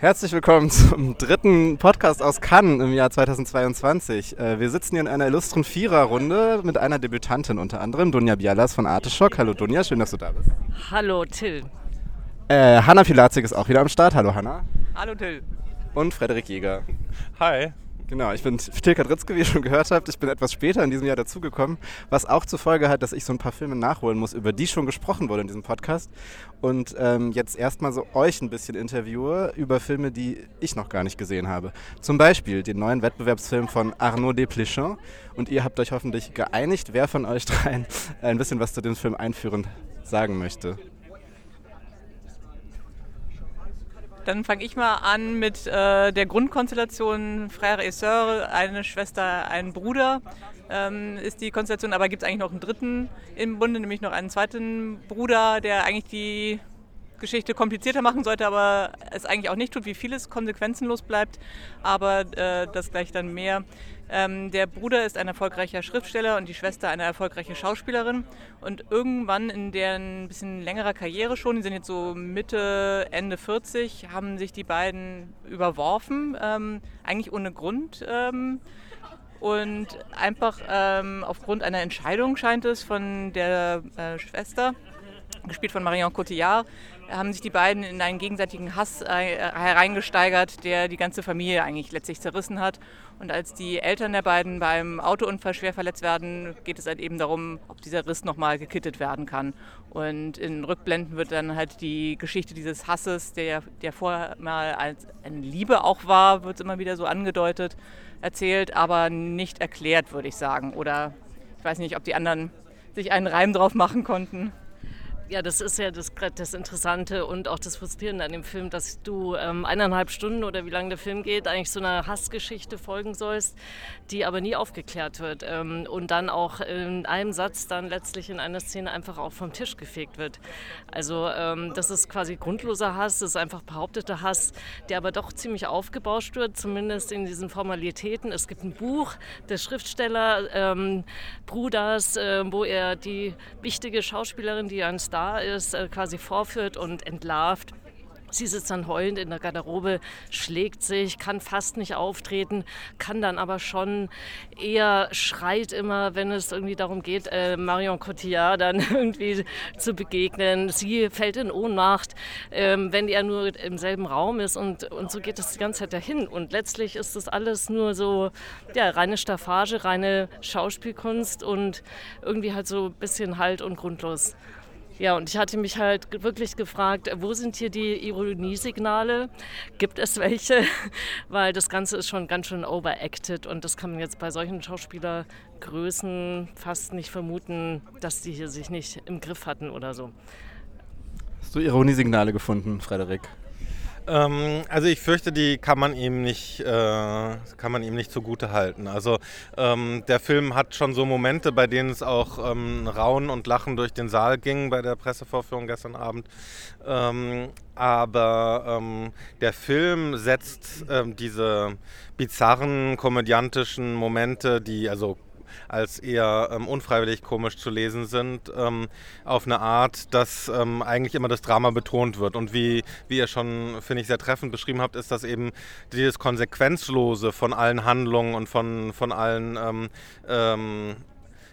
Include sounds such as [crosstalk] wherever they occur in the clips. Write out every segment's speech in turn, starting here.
Herzlich willkommen zum dritten Podcast aus Cannes im Jahr 2022. Äh, wir sitzen hier in einer illustren Viererrunde mit einer Debütantin unter anderem, Dunja Bialas von Arteschock. Hallo Dunja, schön, dass du da bist. Hallo Till. Äh, Hanna Pilazik ist auch wieder am Start. Hallo Hanna. Hallo Till. Und Frederik Jäger. Hi. Genau, ich bin Tilka Dritzke, wie ihr schon gehört habt. Ich bin etwas später in diesem Jahr dazugekommen, was auch zur Folge hat, dass ich so ein paar Filme nachholen muss, über die schon gesprochen wurde in diesem Podcast. Und ähm, jetzt erstmal so euch ein bisschen interviewe über Filme, die ich noch gar nicht gesehen habe. Zum Beispiel den neuen Wettbewerbsfilm von Arnaud Desplechin. Und ihr habt euch hoffentlich geeinigt, wer von euch dreien ein bisschen was zu dem Film einführend sagen möchte. Dann fange ich mal an mit äh, der Grundkonstellation Frère et Sœur, eine Schwester, ein Bruder ähm, ist die Konstellation, aber gibt es eigentlich noch einen dritten im Bunde, nämlich noch einen zweiten Bruder, der eigentlich die Geschichte komplizierter machen sollte, aber es eigentlich auch nicht tut, wie vieles konsequenzenlos bleibt. Aber äh, das gleich dann mehr. Ähm, der Bruder ist ein erfolgreicher Schriftsteller und die Schwester eine erfolgreiche Schauspielerin. Und irgendwann in deren bisschen längerer Karriere schon, die sind jetzt so Mitte, Ende 40, haben sich die beiden überworfen, ähm, eigentlich ohne Grund. Ähm, und einfach ähm, aufgrund einer Entscheidung scheint es von der äh, Schwester, gespielt von Marion Cotillard, haben sich die beiden in einen gegenseitigen Hass äh, hereingesteigert, der die ganze Familie eigentlich letztlich zerrissen hat. Und als die Eltern der beiden beim Autounfall schwer verletzt werden, geht es halt eben darum, ob dieser Riss nochmal gekittet werden kann. Und in Rückblenden wird dann halt die Geschichte dieses Hasses, der, der vorher mal als eine Liebe auch war, wird immer wieder so angedeutet, erzählt, aber nicht erklärt, würde ich sagen. Oder ich weiß nicht, ob die anderen sich einen Reim drauf machen konnten. Ja, das ist ja das, das, Interessante und auch das Frustrierende an dem Film, dass du ähm, eineinhalb Stunden oder wie lange der Film geht, eigentlich so einer Hassgeschichte folgen sollst, die aber nie aufgeklärt wird ähm, und dann auch in einem Satz dann letztlich in einer Szene einfach auch vom Tisch gefegt wird. Also ähm, das ist quasi grundloser Hass, das ist einfach behaupteter Hass, der aber doch ziemlich aufgebauscht wird, zumindest in diesen Formalitäten. Es gibt ein Buch des Schriftsteller ähm, Bruders, äh, wo er die wichtige Schauspielerin, die ein Star da ist, äh, quasi vorführt und entlarvt. Sie sitzt dann heulend in der Garderobe, schlägt sich, kann fast nicht auftreten, kann dann aber schon eher schreit immer, wenn es irgendwie darum geht, äh, Marion Cotillard dann [laughs] irgendwie zu begegnen. Sie fällt in Ohnmacht, ähm, wenn er nur im selben Raum ist und, und so geht es die ganze Zeit dahin. Und letztlich ist das alles nur so ja, reine Staffage, reine Schauspielkunst und irgendwie halt so ein bisschen halt und grundlos. Ja, und ich hatte mich halt wirklich gefragt, wo sind hier die Ironiesignale? Gibt es welche? [laughs] Weil das Ganze ist schon ganz schön overacted und das kann man jetzt bei solchen Schauspielergrößen fast nicht vermuten, dass die hier sich nicht im Griff hatten oder so. Hast du Ironiesignale gefunden, Frederik? Ähm, also ich fürchte, die kann man ihm nicht, äh, kann man ihm nicht zugute halten. Also ähm, der Film hat schon so Momente, bei denen es auch ähm, Raunen und Lachen durch den Saal ging bei der Pressevorführung gestern Abend. Ähm, aber ähm, der Film setzt ähm, diese bizarren komödiantischen Momente, die also als eher ähm, unfreiwillig komisch zu lesen sind, ähm, auf eine Art, dass ähm, eigentlich immer das Drama betont wird. Und wie, wie ihr schon, finde ich, sehr treffend beschrieben habt, ist das eben dieses Konsequenzlose von allen Handlungen und von, von allen ähm, ähm,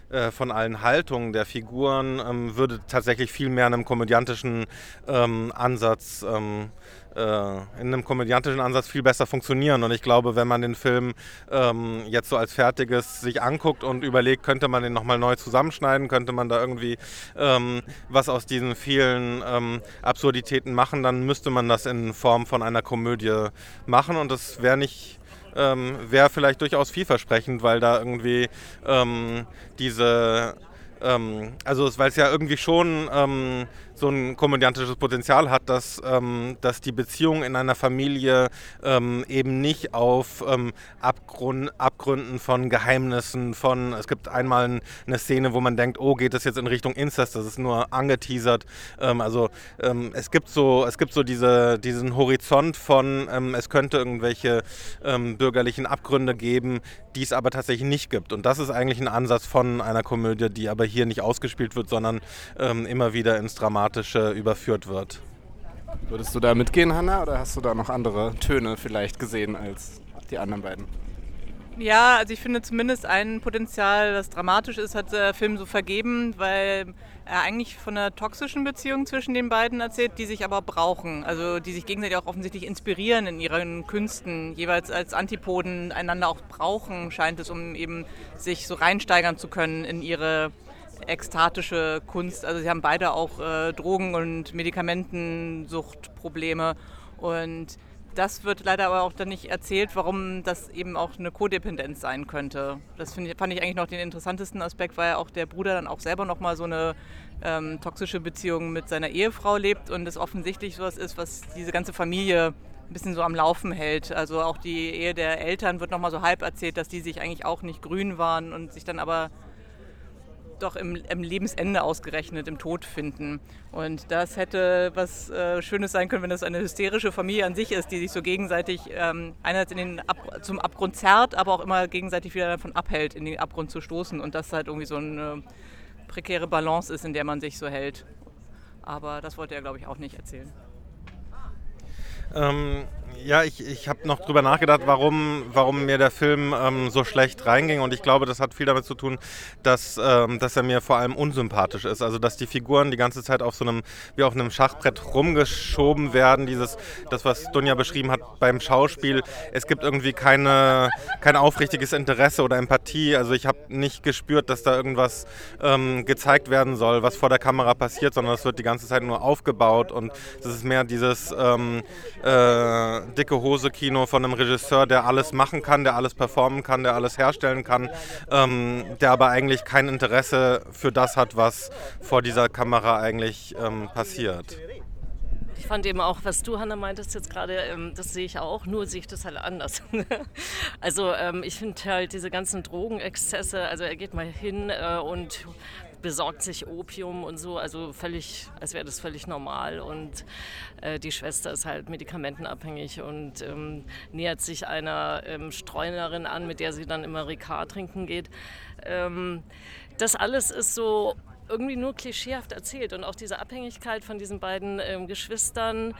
äh, von allen Haltungen der Figuren ähm, würde tatsächlich viel mehr einem komödiantischen ähm, Ansatz ähm, äh, in einem komödiantischen Ansatz viel besser funktionieren. Und ich glaube, wenn man den Film ähm, jetzt so als fertiges sich anguckt und überlegt, könnte man den nochmal neu zusammenschneiden, könnte man da irgendwie ähm, was aus diesen vielen ähm, Absurditäten machen, dann müsste man das in Form von einer Komödie machen. Und das wäre nicht ähm, wäre vielleicht durchaus vielversprechend, weil da irgendwie ähm, diese ähm, also weil es ja irgendwie schon ähm, so ein komödiantisches Potenzial hat, dass, ähm, dass die Beziehung in einer Familie ähm, eben nicht auf ähm, Abgrund, Abgründen von Geheimnissen, von, es gibt einmal eine Szene, wo man denkt, oh, geht das jetzt in Richtung Incest, das ist nur angeteasert. Ähm, also ähm, es gibt so, es gibt so diese, diesen Horizont von, ähm, es könnte irgendwelche bürgerlichen Abgründe geben, die es aber tatsächlich nicht gibt. Und das ist eigentlich ein Ansatz von einer Komödie, die aber hier nicht ausgespielt wird, sondern immer wieder ins Dramatische Dramatische überführt wird. Würdest du da mitgehen, Hanna, oder hast du da noch andere Töne vielleicht gesehen als die anderen beiden? Ja, also ich finde zumindest ein Potenzial, das dramatisch ist, hat der Film so vergeben, weil er eigentlich von einer toxischen Beziehung zwischen den beiden erzählt, die sich aber brauchen. Also die sich gegenseitig auch offensichtlich inspirieren in ihren Künsten, jeweils als Antipoden einander auch brauchen, scheint es, um eben sich so reinsteigern zu können in ihre ekstatische Kunst. Also sie haben beide auch äh, Drogen- und Medikamentensuchtprobleme und das wird leider aber auch dann nicht erzählt, warum das eben auch eine Kodependenz sein könnte. Das ich, fand ich eigentlich noch den interessantesten Aspekt, weil auch der Bruder dann auch selber nochmal so eine ähm, toxische Beziehung mit seiner Ehefrau lebt und es offensichtlich sowas ist, was diese ganze Familie ein bisschen so am Laufen hält. Also auch die Ehe der Eltern wird nochmal so halb erzählt, dass die sich eigentlich auch nicht grün waren und sich dann aber doch im, im, Lebensende ausgerechnet, im Tod finden. Und das hätte was äh, Schönes sein können, wenn das eine hysterische Familie an sich ist, die sich so gegenseitig ähm, einerseits in den Ab zum Abgrund zerrt, aber auch immer gegenseitig wieder davon abhält, in den Abgrund zu stoßen. Und das halt irgendwie so eine prekäre Balance ist, in der man sich so hält. Aber das wollte er, glaube ich, auch nicht erzählen. Ähm, ja, ich, ich habe noch drüber nachgedacht, warum, warum mir der Film ähm, so schlecht reinging. Und ich glaube, das hat viel damit zu tun, dass, ähm, dass er mir vor allem unsympathisch ist. Also, dass die Figuren die ganze Zeit auf so einem, wie auf einem Schachbrett rumgeschoben werden. Dieses, das, was Dunja beschrieben hat beim Schauspiel. Es gibt irgendwie keine, kein aufrichtiges Interesse oder Empathie. Also, ich habe nicht gespürt, dass da irgendwas ähm, gezeigt werden soll, was vor der Kamera passiert, sondern es wird die ganze Zeit nur aufgebaut. Und das ist mehr dieses, ähm, äh, dicke Hose Kino von einem Regisseur, der alles machen kann, der alles performen kann, der alles herstellen kann, ähm, der aber eigentlich kein Interesse für das hat, was vor dieser Kamera eigentlich ähm, passiert. Ich fand eben auch, was du, Hanna, meintest jetzt gerade, ähm, das sehe ich auch, nur sehe ich das halt anders. [laughs] also ähm, ich finde halt diese ganzen Drogenexzesse, also er geht mal hin äh, und besorgt sich Opium und so, also völlig, als wäre das völlig normal. Und äh, die Schwester ist halt medikamentenabhängig und ähm, nähert sich einer ähm, Streunerin an, mit der sie dann immer Ricard trinken geht. Ähm, das alles ist so irgendwie nur klischeehaft erzählt. Und auch diese Abhängigkeit von diesen beiden ähm, Geschwistern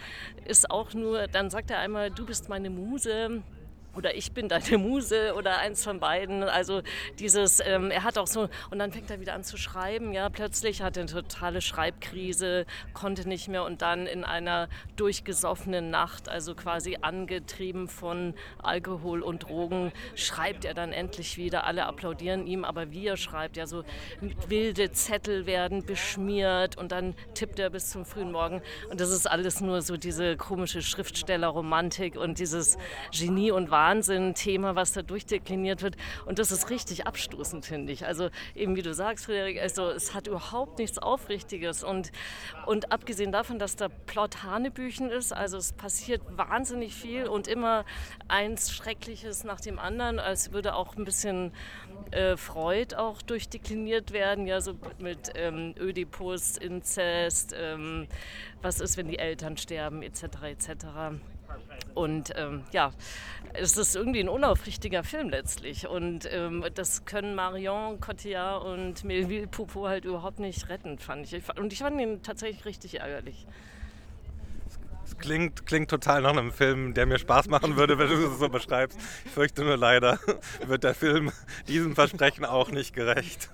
ist auch nur, dann sagt er einmal, du bist meine Muse oder ich bin [laughs] deine Muse oder eins von beiden. Also dieses, ähm, er hat auch so, und dann fängt er wieder an zu schreiben, ja, plötzlich hat er eine totale Schreibkrise, konnte nicht mehr und dann in einer durchgesoffenen Nacht, also quasi angetrieben von Alkohol und Drogen, schreibt er dann endlich wieder. Alle applaudieren ihm, aber wie er schreibt, ja, so wilde Zettel werden beschmiert und dann tippt er bis zum frühen Morgen und das ist alles nur so diese komische Schriftstellerromantik und dieses Genie und Wahrheit Wahnsinn-Thema, was da durchdekliniert wird. Und das ist richtig abstoßend, finde ich. Also eben wie du sagst, Frederik, also es hat überhaupt nichts Aufrichtiges. Und, und abgesehen davon, dass der Plot Hanebüchen ist, also es passiert wahnsinnig viel und immer eins Schreckliches nach dem anderen, als würde auch ein bisschen äh, Freud auch durchdekliniert werden, ja, so mit ähm, Ödipus, Inzest, ähm, was ist, wenn die Eltern sterben, etc., etc. Und ähm, ja, es ist irgendwie ein unaufrichtiger Film letztlich. Und ähm, das können Marion Cotillard und Melville Poupeau halt überhaupt nicht retten, fand ich. Und ich fand ihn tatsächlich richtig ärgerlich. Es klingt, klingt total nach einem Film, der mir Spaß machen würde, wenn du es so beschreibst. Ich fürchte nur leider, wird der Film diesem Versprechen auch nicht gerecht.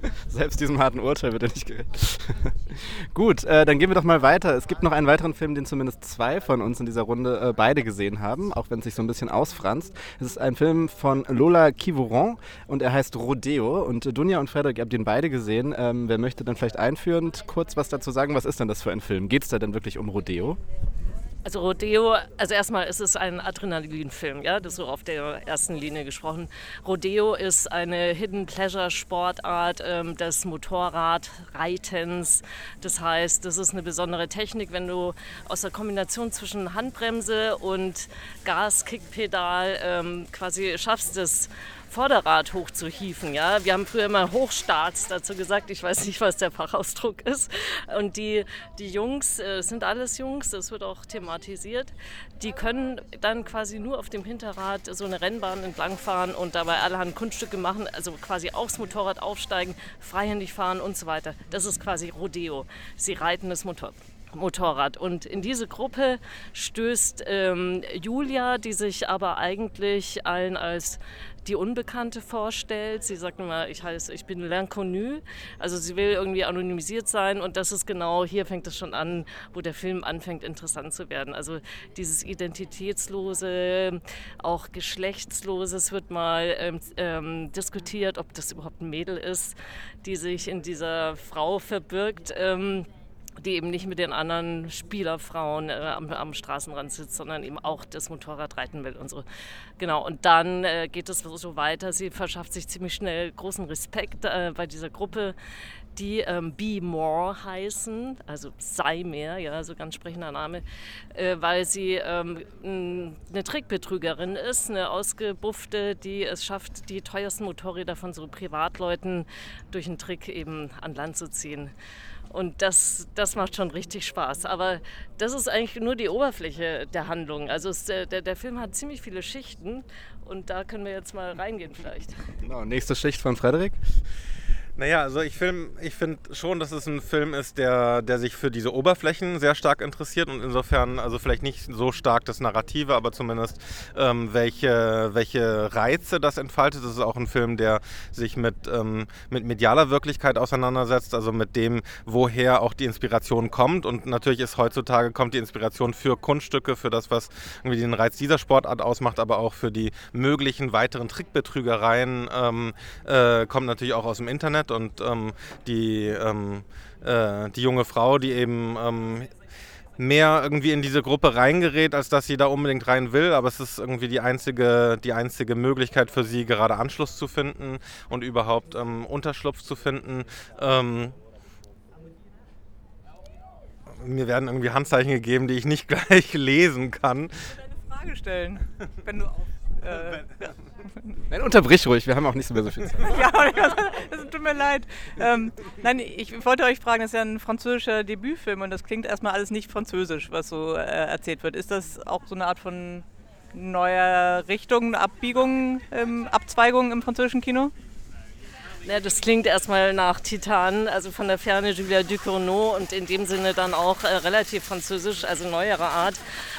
[laughs] Selbst diesem harten Urteil wird er nicht gerecht. [laughs] Gut, äh, dann gehen wir doch mal weiter. Es gibt noch einen weiteren Film, den zumindest zwei von uns in dieser Runde äh, beide gesehen haben, auch wenn es sich so ein bisschen ausfranst. Es ist ein Film von Lola Kivoron und er heißt Rodeo. Und äh, Dunja und Frederik, ihr habt ihn beide gesehen. Ähm, wer möchte dann vielleicht einführend kurz was dazu sagen? Was ist denn das für ein Film? Geht es da denn wirklich um Rodeo? Also Rodeo, also erstmal ist es ein Adrenalinfilm, ja, das so auf der ersten Linie gesprochen. Rodeo ist eine Hidden Pleasure Sportart ähm, des Motorradreitens. Das heißt, das ist eine besondere Technik, wenn du aus der Kombination zwischen Handbremse und Gas-Kickpedal ähm, quasi schaffst, das Vorderrad hochzuhieven. Ja? Wir haben früher immer Hochstarts dazu gesagt. Ich weiß nicht, was der Fachausdruck ist. Und die, die Jungs, äh, sind alles Jungs, das wird auch thematisiert, die können dann quasi nur auf dem Hinterrad so eine Rennbahn entlangfahren und dabei allerhand Kunststücke machen, also quasi aufs Motorrad aufsteigen, freihändig fahren und so weiter. Das ist quasi Rodeo. Sie reiten das Motor Motorrad. Und in diese Gruppe stößt ähm, Julia, die sich aber eigentlich allen als die Unbekannte vorstellt. Sie sagt immer, ich heiße, ich bin l'inconnu. Also sie will irgendwie anonymisiert sein und das ist genau, hier fängt es schon an, wo der Film anfängt interessant zu werden. Also dieses identitätslose, auch geschlechtslose, es wird mal ähm, ähm, diskutiert, ob das überhaupt ein Mädel ist, die sich in dieser Frau verbirgt. Ähm, die eben nicht mit den anderen Spielerfrauen äh, am, am, Straßenrand sitzt, sondern eben auch das Motorrad reiten will und so. Genau, und dann äh, geht es so weiter. Sie verschafft sich ziemlich schnell großen Respekt äh, bei dieser Gruppe, die ähm, Be More heißen, also sei mehr, ja, so ganz sprechender Name, äh, weil sie ähm, eine Trickbetrügerin ist, eine ausgebuffte, die es schafft, die teuersten Motorräder von so Privatleuten durch einen Trick eben an Land zu ziehen. Und das, das macht schon richtig Spaß. Aber das ist eigentlich nur die Oberfläche der Handlung. Also es, der, der Film hat ziemlich viele Schichten und da können wir jetzt mal reingehen vielleicht. Genau, nächste Schicht von Frederik. Naja, also ich, ich finde schon, dass es ein Film ist, der, der sich für diese Oberflächen sehr stark interessiert und insofern, also vielleicht nicht so stark das Narrative, aber zumindest ähm, welche, welche Reize das entfaltet. Es ist auch ein Film, der sich mit, ähm, mit medialer Wirklichkeit auseinandersetzt, also mit dem, woher auch die Inspiration kommt. Und natürlich ist heutzutage kommt die Inspiration für Kunststücke, für das, was irgendwie den Reiz dieser Sportart ausmacht, aber auch für die möglichen weiteren Trickbetrügereien ähm, äh, kommt natürlich auch aus dem Internet. Internet und ähm, die, ähm, äh, die junge Frau, die eben ähm, mehr irgendwie in diese Gruppe reingerät, als dass sie da unbedingt rein will. Aber es ist irgendwie die einzige, die einzige Möglichkeit für sie, gerade Anschluss zu finden und überhaupt ähm, Unterschlupf zu finden. Ähm, mir werden irgendwie Handzeichen gegeben, die ich nicht [laughs] gleich lesen kann. Ich eine Frage stellen, wenn du auf. Äh, [laughs] [laughs] Nein, unterbrich ruhig, wir haben auch nicht mehr so viel Zeit. [laughs] ja, [laughs] das tut mir leid. Ähm, nein, ich wollte euch fragen, das ist ja ein französischer Debütfilm und das klingt erstmal alles nicht französisch, was so äh, erzählt wird. Ist das auch so eine Art von neuer Richtung, Abbiegung, ähm, Abzweigung im französischen Kino? Ja, das klingt erstmal nach Titan, also von der Ferne Julia Ducournau und in dem Sinne dann auch äh, relativ französisch, also neuere Art.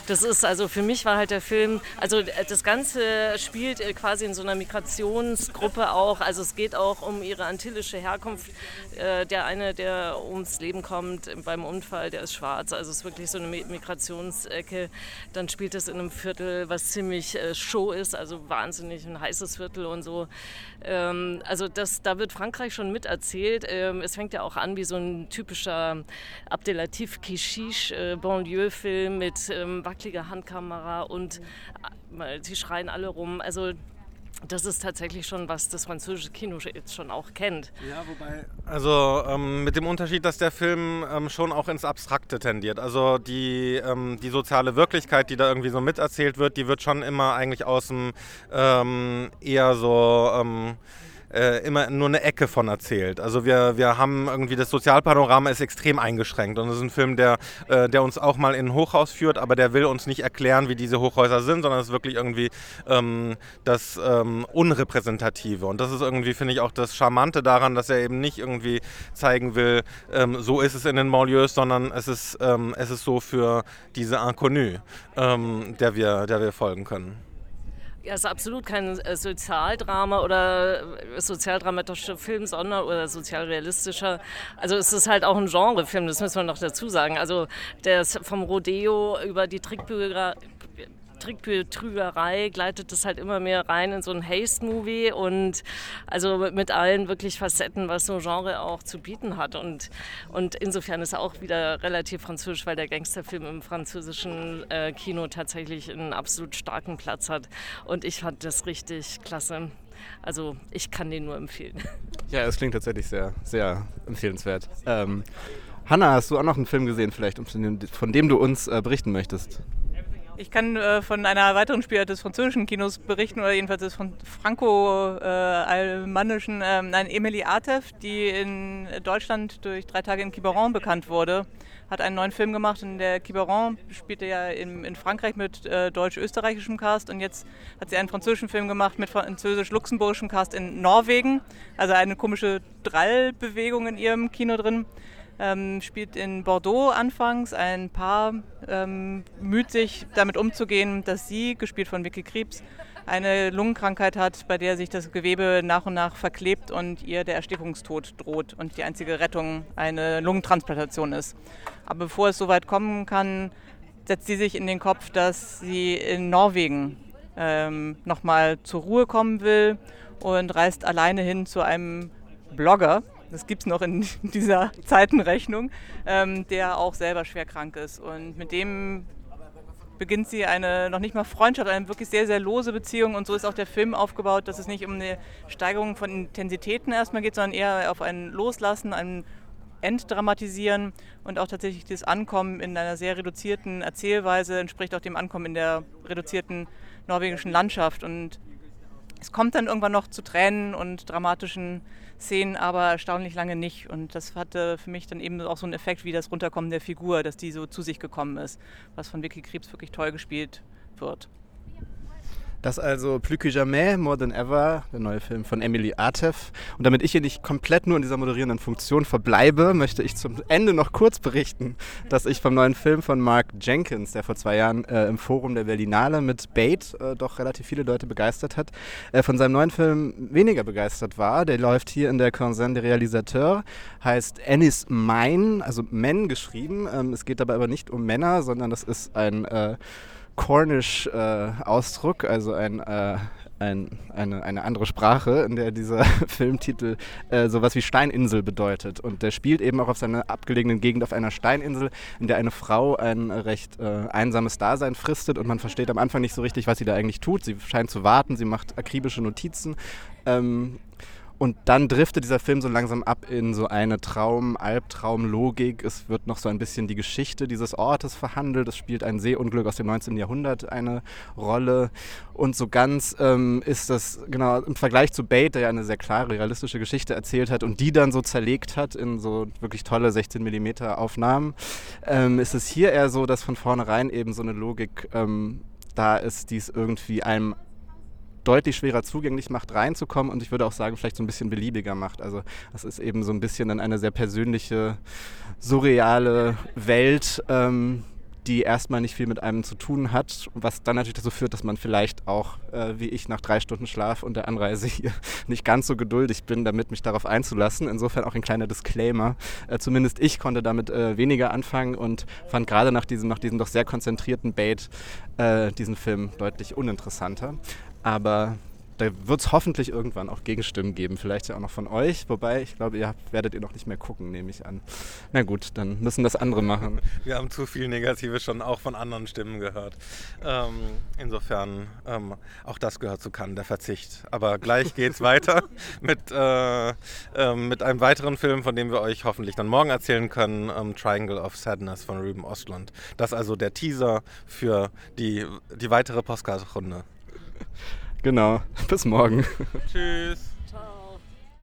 Das ist also für mich war halt der Film, also äh, das Ganze spielt äh, quasi in so einer Migrationsgruppe auch. Also es geht auch um ihre antillische Herkunft. Äh, der eine, der ums Leben kommt beim Unfall, der ist schwarz. Also es ist wirklich so eine Migrationsecke. Dann spielt es in einem Viertel, was ziemlich äh, Show ist, also wahnsinnig ein heißes Viertel und so. Ähm, also das, da wird Frankreich schon miterzählt. Ähm, es fängt ja auch an wie so ein typischer Abdelatif Kishish äh, Banlieue-Film mit ähm, wackeliger Handkamera und äh, sie schreien alle rum. Also das ist tatsächlich schon, was das französische Kino jetzt schon auch kennt. Ja, wobei. Also ähm, mit dem Unterschied, dass der Film ähm, schon auch ins Abstrakte tendiert. Also die, ähm, die soziale Wirklichkeit, die da irgendwie so miterzählt wird, die wird schon immer eigentlich aus dem ähm, eher so ähm, äh, immer nur eine Ecke von erzählt. Also wir, wir haben irgendwie das Sozialpanorama ist extrem eingeschränkt und es ist ein Film, der, äh, der uns auch mal in ein Hochhaus führt, aber der will uns nicht erklären, wie diese Hochhäuser sind, sondern es ist wirklich irgendwie ähm, das ähm, Unrepräsentative. Und das ist irgendwie, finde ich, auch das Charmante daran, dass er eben nicht irgendwie zeigen will, ähm, so ist es in den Banlieues, sondern es ist, ähm, es ist so für diese Inconnu, ähm, der, wir, der wir folgen können. Ja, es ist absolut kein äh, Sozialdrama oder äh, sozialdramatischer Film, sondern oder sozialrealistischer. Also es ist halt auch ein Genrefilm, das müssen wir noch dazu sagen. Also der ist vom Rodeo über die Trickbücher Trickbetrügerei gleitet das halt immer mehr rein in so ein Haste-Movie und also mit allen wirklich Facetten, was so ein Genre auch zu bieten hat. Und, und insofern ist er auch wieder relativ französisch, weil der Gangsterfilm im französischen äh, Kino tatsächlich einen absolut starken Platz hat. Und ich fand das richtig klasse. Also ich kann den nur empfehlen. [laughs] Ja, es klingt tatsächlich sehr, sehr empfehlenswert. Ähm, Hanna, hast du auch noch einen Film gesehen, vielleicht, von dem du uns äh, berichten möchtest? Ich kann äh, von einer weiteren Spielart des französischen Kinos berichten, oder jedenfalls des franco-almannischen, äh, nein, Emilie Artef, die in Deutschland durch drei Tage in Quiberon bekannt wurde, hat einen neuen Film gemacht. In der Quiberon spielte ja in, in Frankreich mit äh, deutsch-österreichischem Cast und jetzt hat sie einen französischen Film gemacht mit französisch-luxemburgischem Cast in Norwegen. Also eine komische Drallbewegung in ihrem Kino drin. Ähm, spielt in Bordeaux anfangs. Ein Paar ähm, müht sich damit umzugehen, dass sie, gespielt von Vicky Krebs, eine Lungenkrankheit hat, bei der sich das Gewebe nach und nach verklebt und ihr der Erstickungstod droht und die einzige Rettung eine Lungentransplantation ist. Aber bevor es so weit kommen kann, setzt sie sich in den Kopf, dass sie in Norwegen ähm, nochmal zur Ruhe kommen will und reist alleine hin zu einem Blogger, das gibt es noch in [laughs] dieser Zeitenrechnung, ähm, der auch selber schwer krank ist. Und mit dem beginnt sie eine noch nicht mal Freundschaft, eine wirklich sehr, sehr lose Beziehung. Und so ist auch der Film aufgebaut, dass es nicht um eine Steigerung von Intensitäten erstmal geht, sondern eher auf ein Loslassen, ein Entdramatisieren und auch tatsächlich das Ankommen in einer sehr reduzierten Erzählweise entspricht auch dem Ankommen in der reduzierten norwegischen Landschaft. Und es kommt dann irgendwann noch zu Tränen und dramatischen Szenen, aber erstaunlich lange nicht. Und das hatte für mich dann eben auch so einen Effekt wie das Runterkommen der Figur, dass die so zu sich gekommen ist, was von Vicky Krebs wirklich toll gespielt wird. Das ist also Plus que jamais, More Than Ever, der neue Film von Emily Artef. Und damit ich hier nicht komplett nur in dieser moderierenden Funktion verbleibe, möchte ich zum Ende noch kurz berichten, dass ich vom neuen Film von Mark Jenkins, der vor zwei Jahren äh, im Forum der Berlinale mit Bait äh, doch relativ viele Leute begeistert hat, äh, von seinem neuen Film weniger begeistert war. Der läuft hier in der Quinzaine des Réalisateurs, heißt Ennis Mine, also Men geschrieben. Ähm, es geht dabei aber nicht um Männer, sondern das ist ein äh, Cornish-Ausdruck, äh, also ein, äh, ein, eine, eine andere Sprache, in der dieser [laughs] Filmtitel äh, sowas wie Steininsel bedeutet. Und der spielt eben auch auf seiner abgelegenen Gegend auf einer Steininsel, in der eine Frau ein recht äh, einsames Dasein fristet und man versteht am Anfang nicht so richtig, was sie da eigentlich tut. Sie scheint zu warten, sie macht akribische Notizen. Ähm, und dann driftet dieser Film so langsam ab in so eine Traum-Albtraum-Logik. Es wird noch so ein bisschen die Geschichte dieses Ortes verhandelt. Es spielt ein Seeunglück aus dem 19. Jahrhundert eine Rolle. Und so ganz ähm, ist das, genau, im Vergleich zu Bait, der ja eine sehr klare, realistische Geschichte erzählt hat und die dann so zerlegt hat in so wirklich tolle 16 mm Aufnahmen, ähm, ist es hier eher so, dass von vornherein eben so eine Logik ähm, da ist, die es irgendwie einem deutlich schwerer zugänglich macht, reinzukommen und ich würde auch sagen, vielleicht so ein bisschen beliebiger macht. Also das ist eben so ein bisschen dann eine sehr persönliche, surreale Welt, ähm, die erstmal nicht viel mit einem zu tun hat, was dann natürlich dazu führt, dass man vielleicht auch, äh, wie ich, nach drei Stunden Schlaf und der Anreise hier [laughs] nicht ganz so geduldig bin, damit mich darauf einzulassen. Insofern auch ein kleiner Disclaimer. Äh, zumindest ich konnte damit äh, weniger anfangen und fand gerade nach diesem, nach diesem doch sehr konzentrierten Bait äh, diesen Film deutlich uninteressanter. Aber da wird es hoffentlich irgendwann auch Gegenstimmen geben, vielleicht ja auch noch von euch. Wobei, ich glaube, ihr habt, werdet ihr noch nicht mehr gucken, nehme ich an. Na gut, dann müssen das andere machen. Wir haben zu viel Negatives schon auch von anderen Stimmen gehört. Ähm, insofern, ähm, auch das gehört zu Cannes, der Verzicht. Aber gleich geht es weiter [laughs] mit, äh, äh, mit einem weiteren Film, von dem wir euch hoffentlich dann morgen erzählen können, ähm, Triangle of Sadness von Ruben Ostlund. Das ist also der Teaser für die, die weitere Postcard-Runde. Genau. Bis morgen. Tschüss.